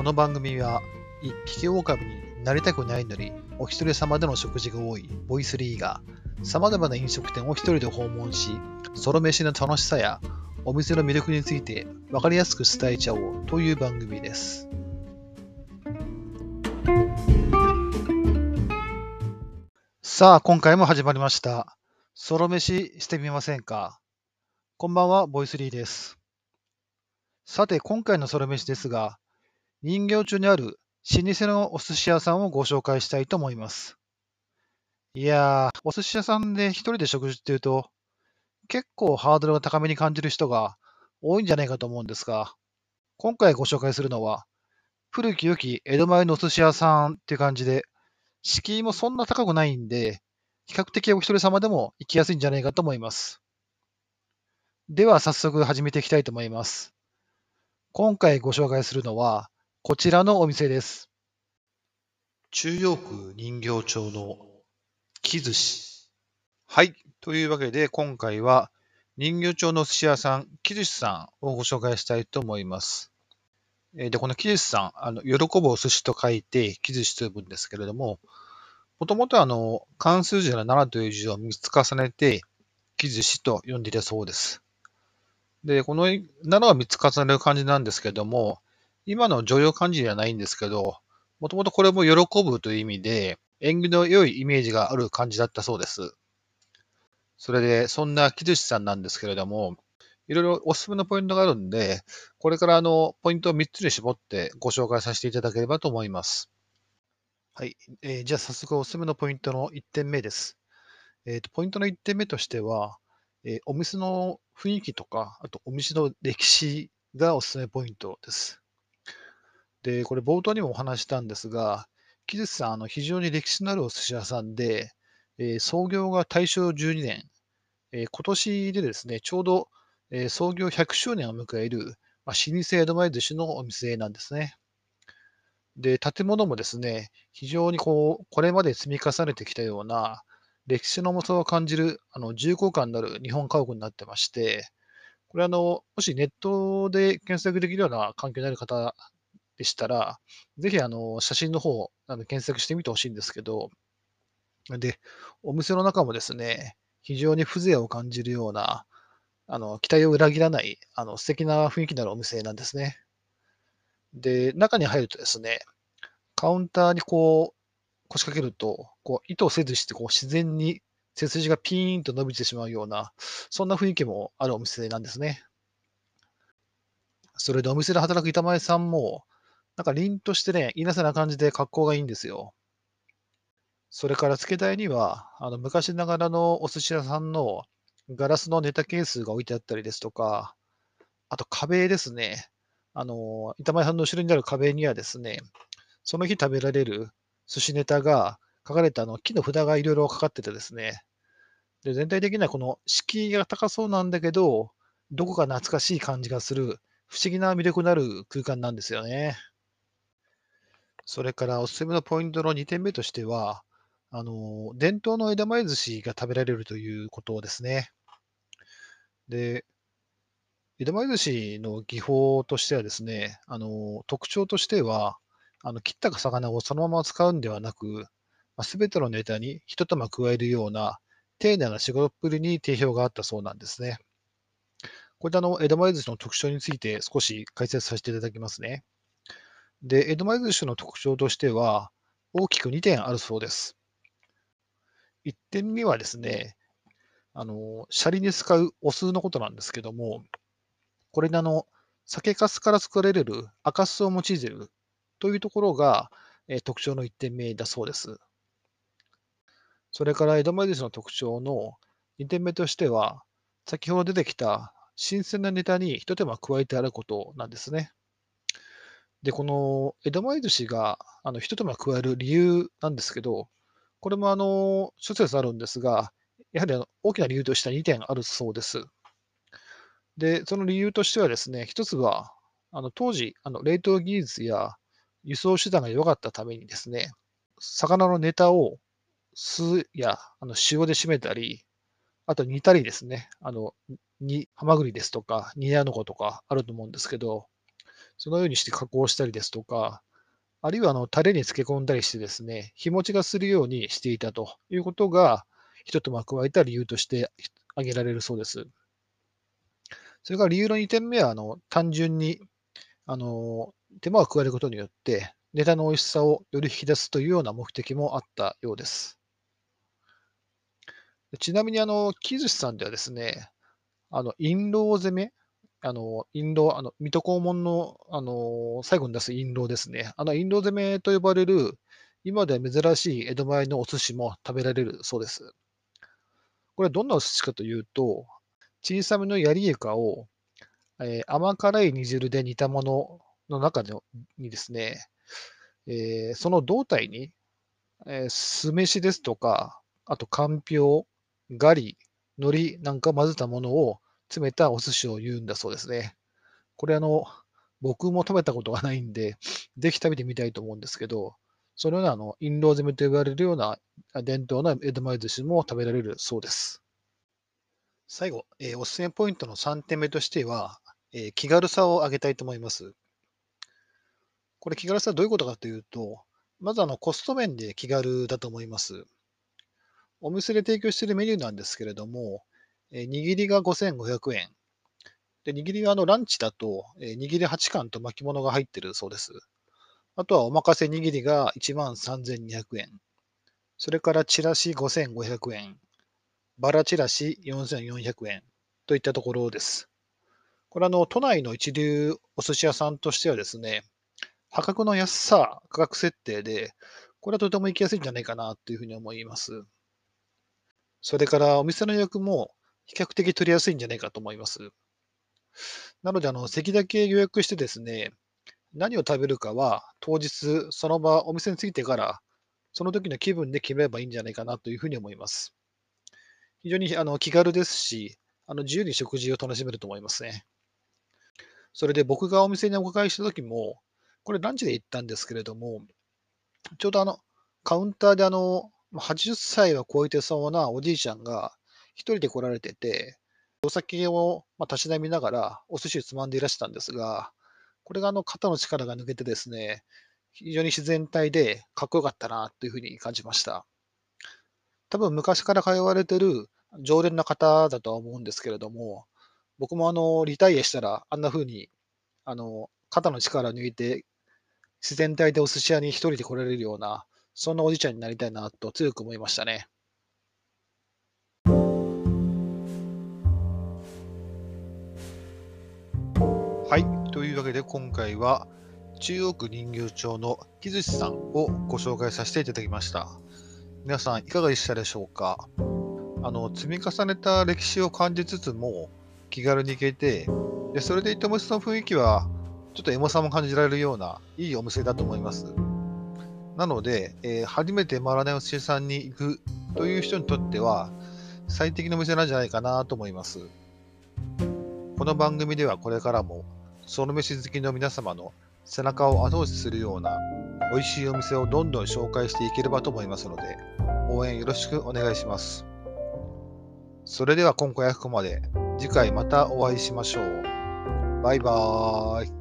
この番組は、一匹狼になりたくないのに、お一人様での食事が多いボイスリーが、様々な飲食店を一人で訪問し、ソロ飯の楽しさや、お店の魅力について分かりやすく伝えちゃおうという番組です。さあ、今回も始まりました。ソロ飯してみませんか？こんばんは、ボイスリーです。さて、今回のソロ飯ですが、人形町にある老舗のお寿司屋さんをご紹介したいと思います。いやー、お寿司屋さんで一人で食事っていうと、結構ハードルが高めに感じる人が多いんじゃないかと思うんですが、今回ご紹介するのは、古き良き江戸前のお寿司屋さんっていう感じで、敷居もそんな高くないんで、比較的お一人様でも行きやすいんじゃないかと思います。では早速始めていきたいと思います。今回ご紹介するのは、こちらのお店です。中央区人形町の木寿司。はい。というわけで、今回は人形町の寿司屋さん、木寿司さんをご紹介したいと思います。で、この木寿司さん、あの、喜ぶお寿司と書いて、木寿司と呼ぶんですけれども、もともとあの、関数字の7という字を3つ重ねて、木寿司と呼んでいたそうです。で、この7は3つ重ねる感じなんですけども、今の常用漢字ではないんですけど、もともとこれも喜ぶという意味で、縁起の良いイメージがある漢字だったそうです。それで、そんな木寿司さんなんですけれども、いろいろおすすめのポイントがあるんで、これからあの、ポイントを3つに絞ってご紹介させていただければと思います。はい。えー、じゃあ早速おすすめのポイントの1点目です。えーと、ポイントの1点目としては、えー、お店の雰囲気とか、あとお店の歴史がおすすめポイントです。で、これ冒頭にもお話したんですが、木寿さん、あの非常に歴史のあるお寿司屋さんで、えー、創業が大正12年、えー、今年でですね、ちょうど、えー、創業100周年を迎える、まあ、老舗江戸前寿司のお店なんですね。で、建物もですね、非常にこう、これまで積み重ねてきたような、歴史の重さを感じる、あの、重厚感のある日本家屋になってまして、これあの、もしネットで検索できるような環境にある方でしたら、ぜひあの写真の方あの検索してみてほしいんですけど、で、お店の中もですね、非常に風情を感じるような、あの期待を裏切らないあの素敵な雰囲気のあるお店なんですね。で、中に入るとですね、カウンターにこう腰掛けると、こう意図せずしてこう自然に背筋がピーンと伸びてしまうような、そんな雰囲気もあるお店なんですね。それでお店で働く板前さんも、なんか凛としてね、いなせな感じで格好がいいんですよ。それから付け台には、あの昔ながらのお寿司屋さんのガラスのネタケースが置いてあったりですとか、あと壁ですね。あの、板前さんの後ろにある壁にはですね、その日食べられる寿司ネタが書かれたあの木の札がいろいろかかっててですね、で全体的にはこの敷居が高そうなんだけど、どこか懐かしい感じがする不思議な魅力のある空間なんですよね。それからおすすめのポイントの2点目としては、あの、伝統の枝前寿司が食べられるということですね。で、枝前寿司の技法としてはですね、あの、特徴としては、あの、切った魚をそのまま使うんではなく、すべてのネタに一手間加えるような丁寧な仕事っぷりに定評があったそうなんですね。これであの、枝前寿司の特徴について少し解説させていただきますね。で、江戸前寿司の特徴としては、大きく2点あるそうです。1点目はですね、あの、シャリに使うお酢のことなんですけども、これであの、酒粕から作られる赤酢を用いているというところが、え特徴の1点目だそうです。それから江戸前寿司の特徴の2点目としては、先ほど出てきた新鮮なネタに一手間加えてあることなんですね。で、この江戸前寿司があの一手間加える理由なんですけど、これもあの諸説あるんですが、やはりあの大きな理由としては2点あるそうです。で、その理由としてはですね、一つは、あの当時、あの冷凍技術や輸送手段が弱かったためにですね、魚のネタを酢やあの塩で締めたり、あと煮たりですね、あの、煮、ハマグリですとか、煮アノコとかあると思うんですけど、そのようにして加工したりですとか、あるいはあのタレに漬け込んだりしてですね、日持ちがするようにしていたということが、一手間加えた理由として挙げられるそうです。それから理由の2点目は、あの単純にあの手間を加えることによって、ネタの美味しさをより引き出すというような目的もあったようです。ちなみに、あの、木寿司さんではですね、あの、印籠攻め、あの、印籠、あの、水戸黄門の、あの、最後に出す印籠ですね。あの、印籠攻めと呼ばれる、今では珍しい江戸前のお寿司も食べられるそうです。これどんなお寿司かというと、小さめのヤリイカを、えー、甘辛い煮汁で煮たものの中にですね、えー、その胴体に、えー、酢飯ですとか、あとかんぴょう、ガリ、海苔なんか混ぜたものを詰めたお寿司を言うんだそうですね。これあの、僕も食べたことがないんで、ぜひ食べてみたいと思うんですけど、そのようなあの、印籠攻めと呼ばれるような伝統の江戸前寿司も食べられるそうです。最後、えー、おすすめポイントの3点目としては、えー、気軽さを上げたいと思います。これ気軽さはどういうことかというと、まずあのコスト面で気軽だと思います。お店で提供しているメニューなんですけれども、え握りが5500円。で、握りはあのランチだと、え握り8貫と巻物が入ってるそうです。あとはおまかせ握りが13,200円。それからチラシ5500円。バラチラシ4400円。といったところです。これあの、都内の一流お寿司屋さんとしてはですね、破格の安さ、価格設定で、これはとても行きやすいんじゃないかなというふうに思います。それからお店の予約も比較的取りやすいんじゃないかと思います。なので、あの、席だけ予約してですね、何を食べるかは当日、その場、お店に着いてから、その時の気分で決めればいいんじゃないかなというふうに思います。非常にあの気軽ですし、あの自由に食事を楽しめると思いますね。それで僕がお店にお伺いした時も、これランチで行ったんですけれども、ちょうどあの、カウンターであの、80歳は超えてそうなおじいちゃんが一人で来られてて、お酒をまたしなみながらお寿司をつまんでいらしたんですが、これがあの肩の力が抜けてですね、非常に自然体でかっこよかったなというふうに感じました。多分昔から通われてる常連の方だとは思うんですけれども、僕もあのリタイアしたらあんな風にあの肩の力を抜いて自然体でお寿司屋に一人で来られるような、そんなおじいちゃんになりたいなと強く思いましたね。はい。というわけで今回は中央区人形町の木寿司さんをご紹介させていただきました。皆さんいかがでしたでしょうか？あの積み重ねた歴史を感じつつも気軽に行けてでそれでいてもその雰囲気はちょっとエモさも感じられるような、いいお店だと思います。なので、えー、初めて回らないお寿司屋さんに行くという人にとっては、最適のお店なんじゃないかなと思います。この番組ではこれからも、その飯好きの皆様の背中を後押しするような美味しいお店をどんどん紹介していければと思いますので、応援よろしくお願いします。それでは今回はここまで。次回またお会いしましょう。バイバーイ。